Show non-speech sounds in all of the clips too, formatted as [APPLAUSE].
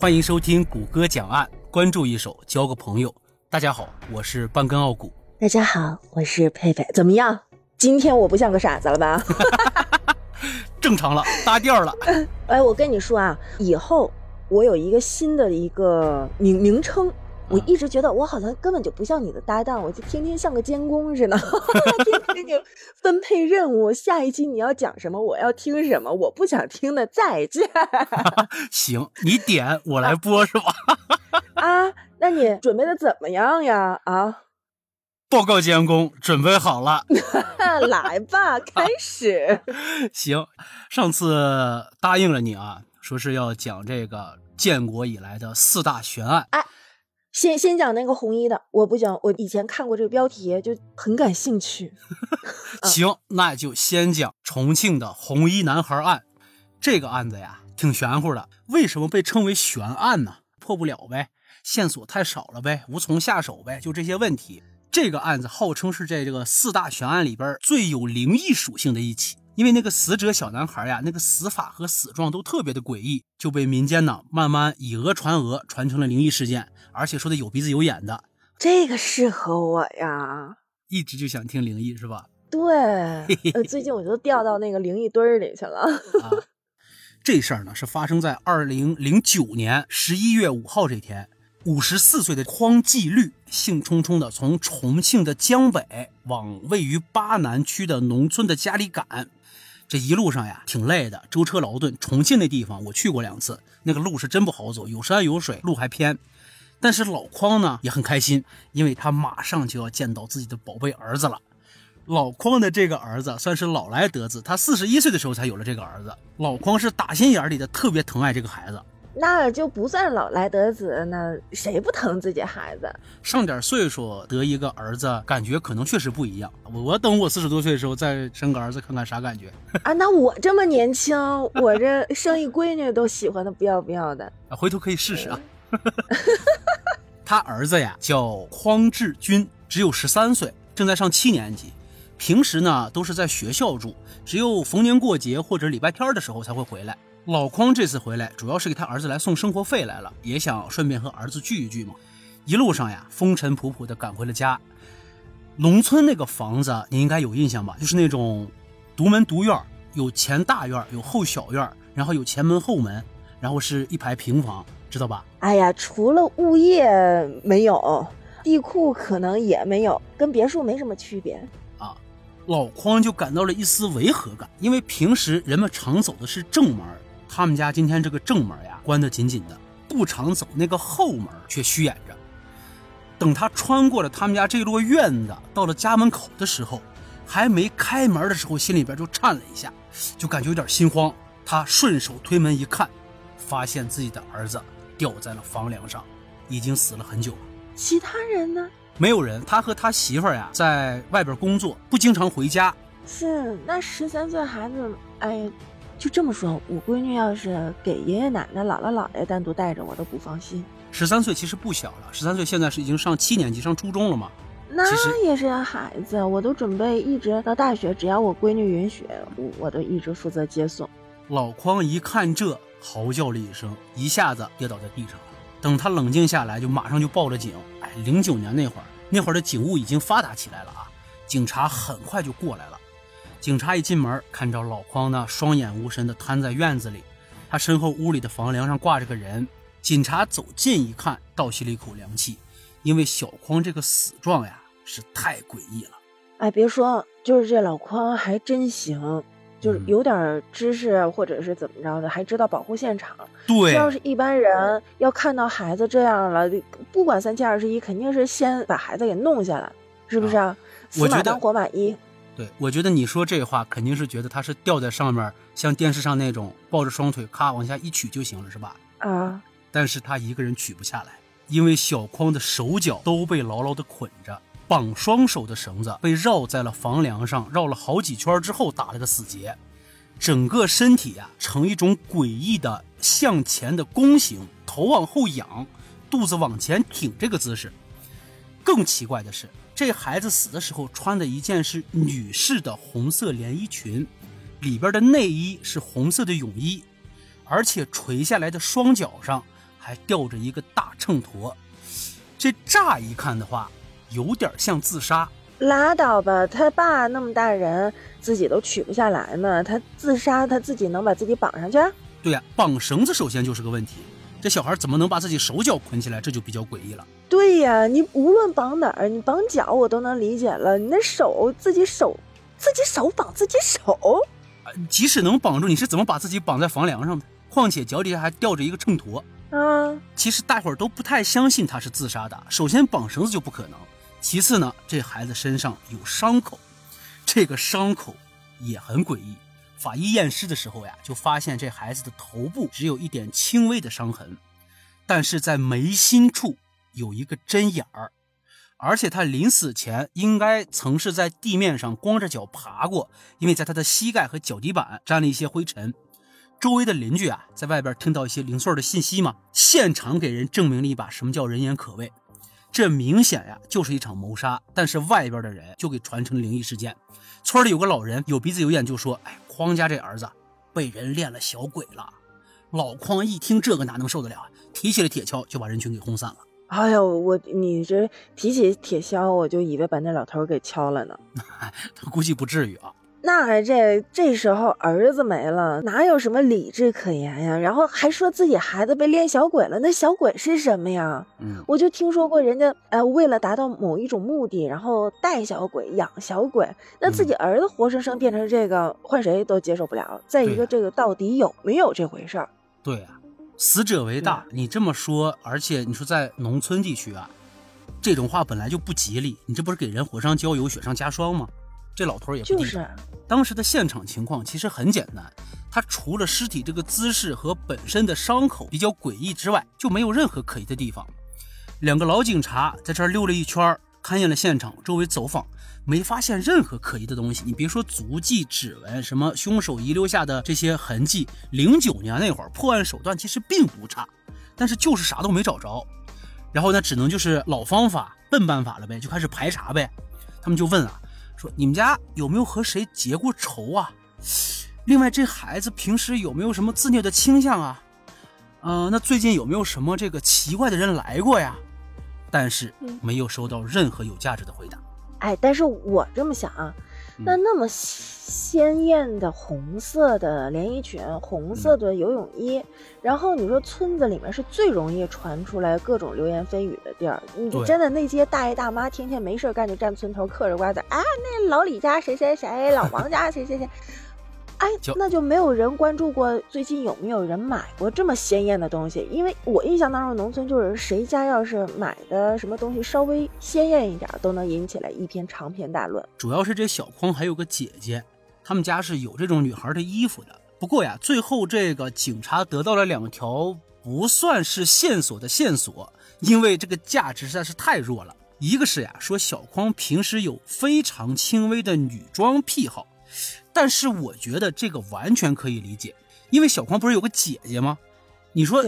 欢迎收听谷歌讲案，关注一手交个朋友。大家好，我是半根傲骨。大家好，我是佩佩。怎么样？今天我不像个傻子了吧？[LAUGHS] 正常了，搭调了。[LAUGHS] 哎，我跟你说啊，以后我有一个新的一个名名称。我一直觉得我好像根本就不像你的搭档，我就天天像个监工似的，[LAUGHS] 天天给你分配任务。下一期你要讲什么，我要听什么，我不想听的再见。[LAUGHS] 行，你点我来播是吧？[LAUGHS] 啊，那你准备的怎么样呀？啊，报告监工，准备好了。来吧，开始。行，上次答应了你啊，说是要讲这个建国以来的四大悬案。哎。先先讲那个红衣的，我不讲，我以前看过这个标题就很感兴趣。[LAUGHS] 行，那就先讲重庆的红衣男孩案。这个案子呀，挺玄乎的。为什么被称为悬案呢？破不了呗，线索太少了呗，无从下手呗，就这些问题。这个案子号称是在这个四大悬案里边最有灵异属性的一起。因为那个死者小男孩呀，那个死法和死状都特别的诡异，就被民间呢慢慢以讹传讹，传成了灵异事件，而且说的有鼻子有眼的。这个适合我呀，一直就想听灵异是吧？[LAUGHS] 对，呃，最近我就掉到那个灵异堆儿里去了。啊，[LAUGHS] 这事儿呢是发生在二零零九年十一月五号这天。五十四岁的匡继律兴冲冲的从重庆的江北往位于巴南区的农村的家里赶，这一路上呀挺累的，舟车劳顿。重庆那地方我去过两次，那个路是真不好走，有山有水，路还偏。但是老匡呢也很开心，因为他马上就要见到自己的宝贝儿子了。老匡的这个儿子算是老来得子，他四十一岁的时候才有了这个儿子。老匡是打心眼里的特别疼爱这个孩子。那就不算老来得子，那谁不疼自己孩子？上点岁数得一个儿子，感觉可能确实不一样。我等我四十多岁的时候再生个儿子，看看啥感觉 [LAUGHS] 啊？那我这么年轻，我这生一闺女都喜欢的不要不要的啊！回头可以试试啊。[LAUGHS] 他儿子呀叫匡志军，只有十三岁，正在上七年级。平时呢都是在学校住，只有逢年过节或者礼拜天的时候才会回来。老匡这次回来，主要是给他儿子来送生活费来了，也想顺便和儿子聚一聚嘛。一路上呀，风尘仆仆的赶回了家。农村那个房子你应该有印象吧？就是那种独门独院，有前大院，有后小院，然后有前门后门，然后是一排平房，知道吧？哎呀，除了物业没有，地库可能也没有，跟别墅没什么区别啊。老匡就感到了一丝违和感，因为平时人们常走的是正门。他们家今天这个正门呀关得紧紧的，不常走那个后门却虚掩着。等他穿过了他们家这摞院子，到了家门口的时候，还没开门的时候，心里边就颤了一下，就感觉有点心慌。他顺手推门一看，发现自己的儿子吊在了房梁上，已经死了很久了。其他人呢？没有人。他和他媳妇儿呀在外边工作，不经常回家。是那十三岁孩子，哎。就这么说，我闺女要是给爷爷奶奶、姥姥姥爷单独带着，我都不放心。十三岁其实不小了，十三岁现在是已经上七年级，上初中了嘛。那也是孩子，我都准备一直到大学，只要我闺女允许，我我都一直负责接送。老匡一看这，嚎叫了一声，一下子跌倒在地上了。等他冷静下来，就马上就报了警。哎，零九年那会儿，那会儿的警务已经发达起来了啊，警察很快就过来了。警察一进门，看着老匡呢，双眼无神的瘫在院子里，他身后屋里的房梁上挂着个人。警察走近一看，倒吸了一口凉气，因为小匡这个死状呀，是太诡异了。哎，别说，就是这老匡还真行，就是有点知识或者是怎么着的，还知道保护现场。对，要是一般人要看到孩子这样了，不管三七二十一，肯定是先把孩子给弄下来，是不是啊？死马当活马医。对，我觉得你说这话肯定是觉得他是吊在上面，像电视上那种抱着双腿，咔往下一取就行了，是吧？啊！但是他一个人取不下来，因为小匡的手脚都被牢牢的捆着，绑双手的绳子被绕在了房梁上，绕了好几圈之后打了个死结，整个身体呀呈一种诡异的向前的弓形，头往后仰，肚子往前挺这个姿势。更奇怪的是。这孩子死的时候穿的一件是女士的红色连衣裙，里边的内衣是红色的泳衣，而且垂下来的双脚上还吊着一个大秤砣，这乍一看的话，有点像自杀。拉倒吧，他爸那么大人，自己都取不下来呢，他自杀，他自己能把自己绑上去？对呀，绑绳子首先就是个问题，这小孩怎么能把自己手脚捆起来？这就比较诡异了。对呀，你无论绑哪儿，你绑脚我都能理解了，你那手自己手自己手绑自己手，即使能绑住，你是怎么把自己绑在房梁上的？况且脚底下还吊着一个秤砣啊！其实大伙儿都不太相信他是自杀的。首先绑绳子就不可能，其次呢，这孩子身上有伤口，这个伤口也很诡异。法医验尸的时候呀，就发现这孩子的头部只有一点轻微的伤痕，但是在眉心处有一个针眼儿，而且他临死前应该曾是在地面上光着脚爬过，因为在他的膝盖和脚底板沾了一些灰尘。周围的邻居啊，在外边听到一些零碎的信息嘛，现场给人证明了一把什么叫人言可畏。这明显呀就是一场谋杀，但是外边的人就给传成灵异事件。村里有个老人有鼻子有眼，就说：“哎，匡家这儿子被人练了小鬼了。”老匡一听这个哪能受得了啊，提起了铁锹就把人群给轰散了。哎呦，我你这提起铁锹，我就以为把那老头给敲了呢。[LAUGHS] 他估计不至于啊。那这这时候儿子没了，哪有什么理智可言呀？然后还说自己孩子被练小鬼了，那小鬼是什么呀？嗯，我就听说过人家，呃，为了达到某一种目的，然后带小鬼、养小鬼，那自己儿子活生生变成这个，换谁都接受不了。再一个，这个到底有没有这回事儿？对啊，死者为大，你这么说，而且你说在农村地区啊，这种话本来就不吉利，你这不是给人火上浇油、雪上加霜吗？这老头也不就是。当时的现场情况其实很简单，他除了尸体这个姿势和本身的伤口比较诡异之外，就没有任何可疑的地方。两个老警察在这儿溜了一圈，勘验了现场，周围走访，没发现任何可疑的东西。你别说足迹、指纹，什么凶手遗留下的这些痕迹，零九年那会儿破案手段其实并不差，但是就是啥都没找着。然后呢，只能就是老方法、笨办法了呗，就开始排查呗。他们就问啊。说你们家有没有和谁结过仇啊？另外，这孩子平时有没有什么自虐的倾向啊？呃，那最近有没有什么这个奇怪的人来过呀？但是没有收到任何有价值的回答。哎，但是我这么想啊。那那么鲜艳的红色的连衣裙，红色的游泳衣，然后你说村子里面是最容易传出来各种流言蜚语的地儿。你真的那些大爷大妈天天没事干就站村头嗑着瓜子，啊，那老李家谁谁谁，老王家谁谁谁。哎，那就没有人关注过最近有没有人买过这么鲜艳的东西？因为我印象当中，农村就是谁家要是买的什么东西稍微鲜艳一点，都能引起来一篇长篇大论。主要是这小匡还有个姐姐，他们家是有这种女孩的衣服的。不过呀，最后这个警察得到了两条不算是线索的线索，因为这个价值实在是太弱了。一个是呀，说小匡平时有非常轻微的女装癖好。但是我觉得这个完全可以理解，因为小匡不是有个姐姐吗？你说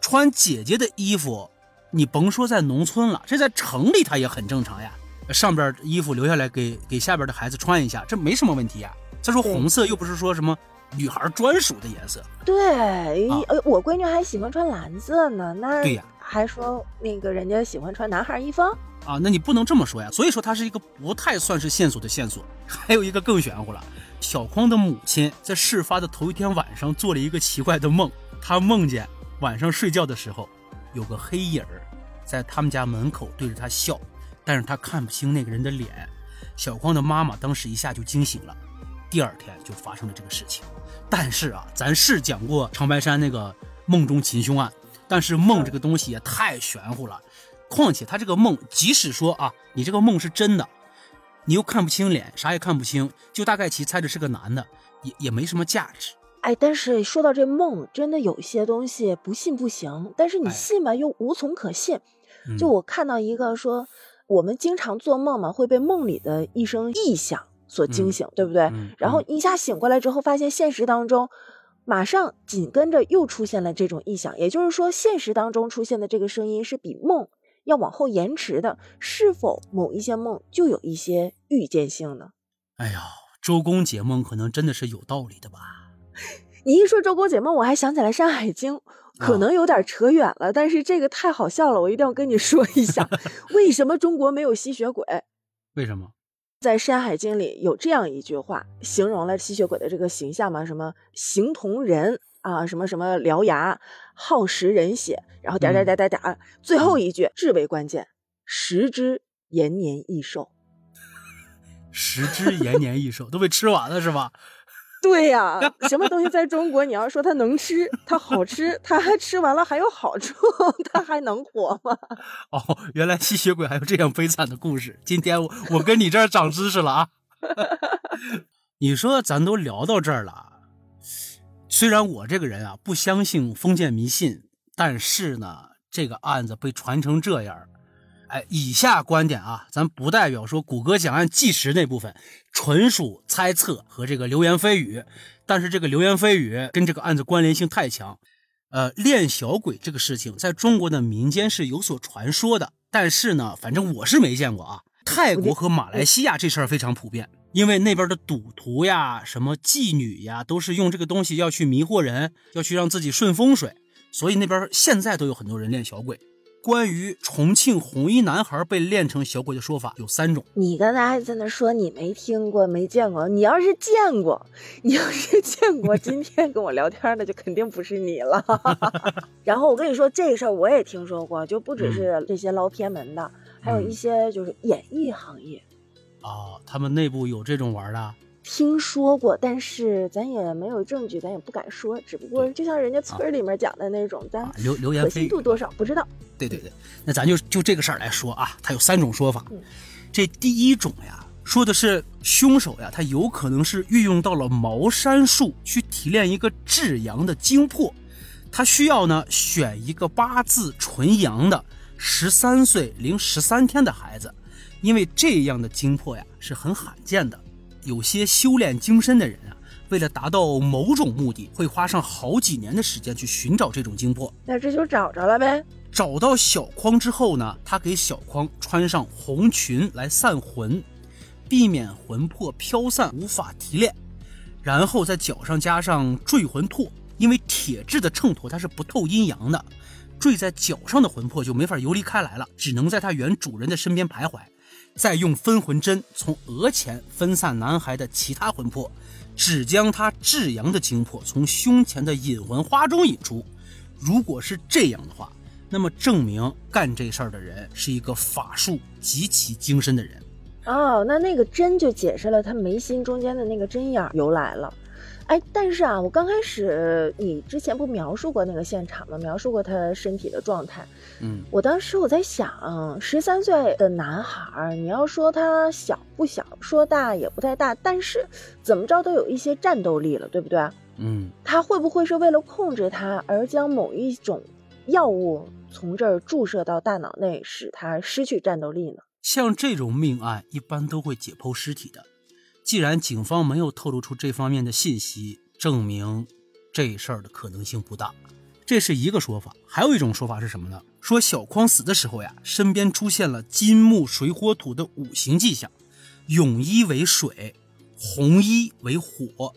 穿姐姐的衣服，你甭说在农村了，这在城里他也很正常呀。上边衣服留下来给给下边的孩子穿一下，这没什么问题呀。再说红色又不是说什么女孩专属的颜色。对，呃，我闺女还喜欢穿蓝色呢。那对呀，还说那个人家喜欢穿男孩衣服啊？那你不能这么说呀。所以说它是一个不太算是线索的线索。还有一个更玄乎了。小匡的母亲在事发的头一天晚上做了一个奇怪的梦，她梦见晚上睡觉的时候，有个黑影儿在他们家门口对着她笑，但是她看不清那个人的脸。小匡的妈妈当时一下就惊醒了，第二天就发生了这个事情。但是啊，咱是讲过长白山那个梦中擒凶案，但是梦这个东西也太玄乎了。况且他这个梦，即使说啊，你这个梦是真的。你又看不清脸，啥也看不清，就大概其猜着是个男的，也也没什么价值。哎，但是说到这梦，真的有些东西不信不行，但是你信吧，又无从可信。就我看到一个说，我们经常做梦嘛，会被梦里的一声异响所惊醒，对不对？然后一下醒过来之后，发现现实当中马上紧跟着又出现了这种异响，也就是说，现实当中出现的这个声音是比梦。要往后延迟的，是否某一些梦就有一些预见性呢？哎呀，周公解梦可能真的是有道理的吧？你一说周公解梦，我还想起来《山海经》，可能有点扯远了，但是这个太好笑了，我一定要跟你说一下，[LAUGHS] 为什么中国没有吸血鬼？为什么？在《山海经》里有这样一句话，形容了吸血鬼的这个形象嘛？什么形同人啊？什么什么獠牙，耗食人血，然后点点点点点，最后一句至为关键，食之延年益寿。[LAUGHS] 食之延年益寿，都被吃完了是吧？[LAUGHS] 对呀，什么东西在中国，你要说它能吃，它好吃，它还吃完了还有好处，它还能活吗？[LAUGHS] 哦，原来吸血鬼还有这样悲惨的故事。今天我我跟你这儿长知识了啊！你说咱都聊到这儿了，虽然我这个人啊不相信封建迷信，但是呢，这个案子被传成这样。哎，以下观点啊，咱不代表说谷歌讲案纪实那部分，纯属猜测和这个流言蜚语。但是这个流言蜚语跟这个案子关联性太强。呃，练小鬼这个事情在中国的民间是有所传说的，但是呢，反正我是没见过啊。泰国和马来西亚这事儿非常普遍，因为那边的赌徒呀、什么妓女呀，都是用这个东西要去迷惑人，要去让自己顺风水，所以那边现在都有很多人练小鬼。关于重庆红衣男孩被练成小鬼的说法有三种。你刚才还在那说你没听过、没见过。你要是见过，你要是见过，今天跟我聊天的就肯定不是你了。[LAUGHS] 然后我跟你说这事儿我也听说过，就不只是这些捞偏门的，还有一些就是演艺行业。啊，他们内部有这种玩的。听说过，但是咱也没有证据，咱也不敢说。只不过就像人家村里面讲的那种，咱流流言可信度多少不知道。对对对，那咱就就这个事儿来说啊，它有三种说法。这第一种呀，说的是凶手呀，他有可能是运用到了茅山术去提炼一个至阳的精魄，他需要呢选一个八字纯阳的十三岁零十三天的孩子，因为这样的精魄呀是很罕见的。有些修炼精深的人啊，为了达到某种目的，会花上好几年的时间去寻找这种精魄。那这就找着了呗。找到小匡之后呢，他给小匡穿上红裙来散魂，避免魂魄飘散无法提炼。然后在脚上加上坠魂拓，因为铁质的秤砣它是不透阴阳的，坠在脚上的魂魄就没法游离开来了，只能在它原主人的身边徘徊。再用分魂针从额前分散男孩的其他魂魄，只将他至阳的精魄从胸前的引魂花中引出。如果是这样的话，那么证明干这事儿的人是一个法术极其精深的人。哦，那那个针就解释了他眉心中间的那个针眼由来了。哎，但是啊，我刚开始你之前不描述过那个现场吗？描述过他身体的状态。嗯，我当时我在想，十三岁的男孩，你要说他小不小，说大也不太大，但是怎么着都有一些战斗力了，对不对？嗯，他会不会是为了控制他而将某一种药物从这儿注射到大脑内，使他失去战斗力呢？像这种命案，一般都会解剖尸体的。既然警方没有透露出这方面的信息，证明这事儿的可能性不大。这是一个说法。还有一种说法是什么呢？说小匡死的时候呀，身边出现了金木水火土的五行迹象，泳衣为水，红衣为火，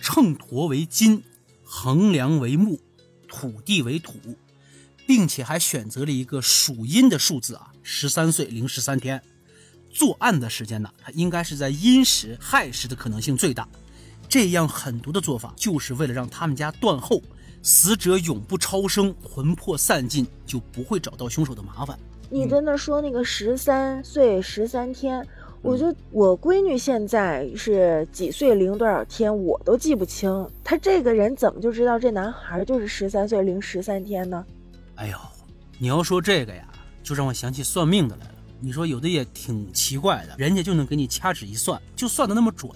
秤砣为金，衡量为木，土地为土，并且还选择了一个属阴的数字啊，十三岁零十三天。作案的时间呢，他应该是在阴时亥时的可能性最大。这样狠毒的做法，就是为了让他们家断后，死者永不超生，魂魄散尽，就不会找到凶手的麻烦。你在那说那个十三岁十三天，我就我闺女现在是几岁零多少天，我都记不清。他这个人怎么就知道这男孩就是十三岁零十三天呢？哎呦，你要说这个呀，就让我想起算命的来了。你说有的也挺奇怪的，人家就能给你掐指一算，就算的那么准。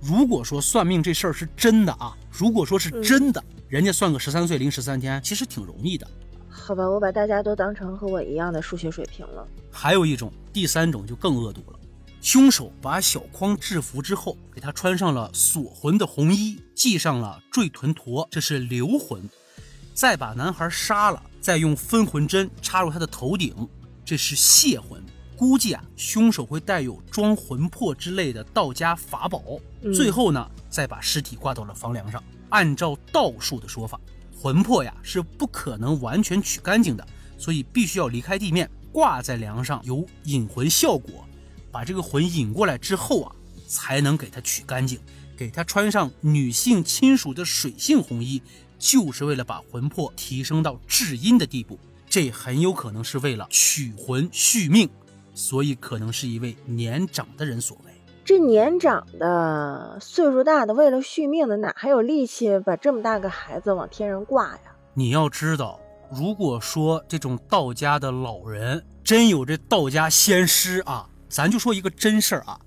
如果说算命这事儿是真的啊，如果说是真的，人家算个十三岁零十三天，其实挺容易的。好吧，我把大家都当成和我一样的数学水平了。还有一种，第三种就更恶毒了。凶手把小匡制服之后，给他穿上了锁魂的红衣，系上了坠臀陀，这是留魂，再把男孩杀了，再用分魂针插入他的头顶。这是泄魂，估计啊，凶手会带有装魂魄之类的道家法宝，嗯最后呢，再把尸体挂到了房梁上。按照道术的说法，魂魄呀是不可能完全取干净的，所以必须要离开地面，挂在梁上，有引魂效果。把这个魂引过来之后啊，才能给它取干净，给它穿上女性亲属的水性红衣，就是为了把魂魄提升到至阴的地步。这很有可能是为了取魂续命，所以可能是一位年长的人所为。这年长的、岁数大的，为了续命的，哪还有力气把这么大个孩子往天上挂呀？你要知道，如果说这种道家的老人真有这道家仙师啊，咱就说一个真事儿啊，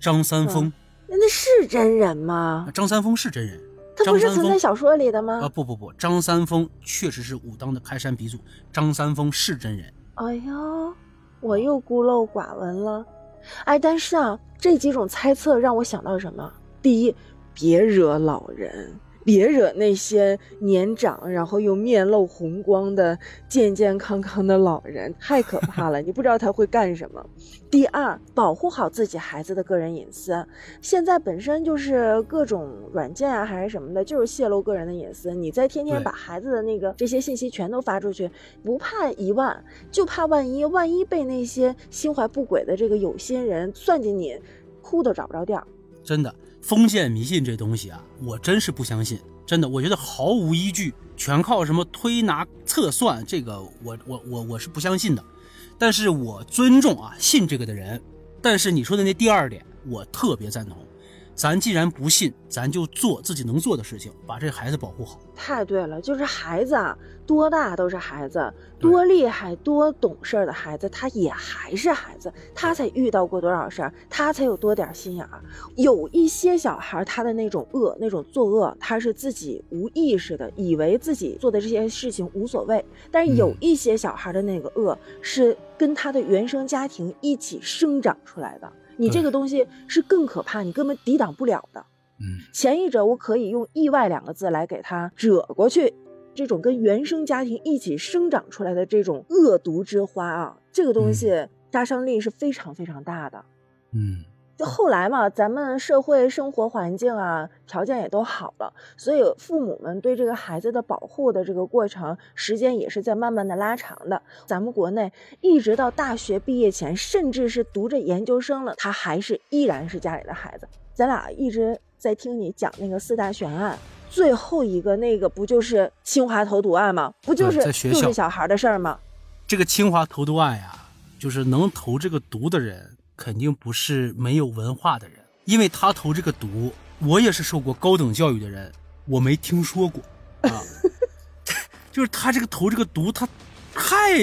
张三丰，那那是真人吗？张三丰是真人。他不是存在小说里的吗？啊，不不不，张三丰确实是武当的开山鼻祖，张三丰是真人。哎呀，我又孤陋寡闻了。哎，但是啊，这几种猜测让我想到什么？第一，别惹老人，别惹那些年长然后又面露红光的健健康康的老人，太可怕了，你不知道他会干什么。第二，保护好自己孩子的个人隐私。现在本身就是各种软件啊，还是什么的，就是泄露个人的隐私。你再天天把孩子的那个这些信息全都发出去，不怕一万，就怕万一，万一被那些心怀不轨的这个有心人算计你，哭都找不着调。真的，封建迷信这东西啊，我真是不相信。真的，我觉得毫无依据，全靠什么推拿测算，这个我我我我是不相信的。但是我尊重啊信这个的人。但是你说的那第二点，我特别赞同。咱既然不信，咱就做自己能做的事情，把这孩子保护好。太对了，就是孩子啊，多大都是孩子，多厉害、多懂事儿的孩子，他也还是孩子，他才遇到过多少事儿，他才有多点儿心眼儿。有一些小孩儿，他的那种恶、那种作恶，他是自己无意识的，以为自己做的这些事情无所谓。但是有嗯一些小孩儿的那个恶，是跟他的原生家庭一起生长出来的。你这个东西是更可怕，你根本抵挡不了的。嗯，前一者我可以用意外两个字来给它遮过去，这种跟原生家庭一起生长出来的这种恶毒之花啊，这个东西杀伤力是非常非常大的。嗯，就后来嘛，咱们社会生活环境啊，条件也都好了，所以父母们对这个孩子的保护的这个过程，时间也是在慢慢的拉长的。咱们国内一直到大学毕业前，甚至是读着研究生了，他还是依然是家里的孩子。咱俩一直在听你讲那个四大悬案，最后一个那个不就是清华投毒案吗？不就是就是小孩的事儿吗？这个清华投毒案呀，就是能投这个毒的人，肯定不是没有文化的人，因为他投这个毒，我也是受过高等教育的人，我没听说过啊。[LAUGHS] 就是他这个投这个毒，他太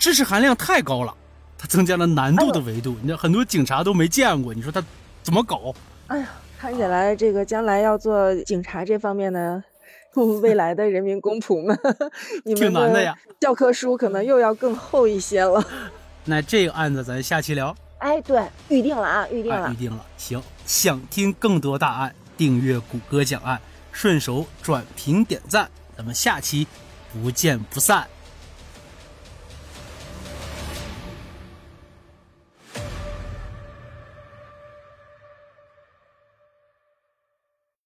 知识含量太高了，他增加了难度的维度。你知道很多警察都没见过，你说他怎么搞？哎呀，看起来这个将来要做警察这方面的未来的人民公仆们，你们挺难的呀。教科书可能又要更厚一些了。[LAUGHS] 那这个案子咱下期聊。哎，对，预定了啊，预定了。预定了。行，想听更多大案，订阅谷歌讲案，顺手转评点赞，咱们下期不见不散。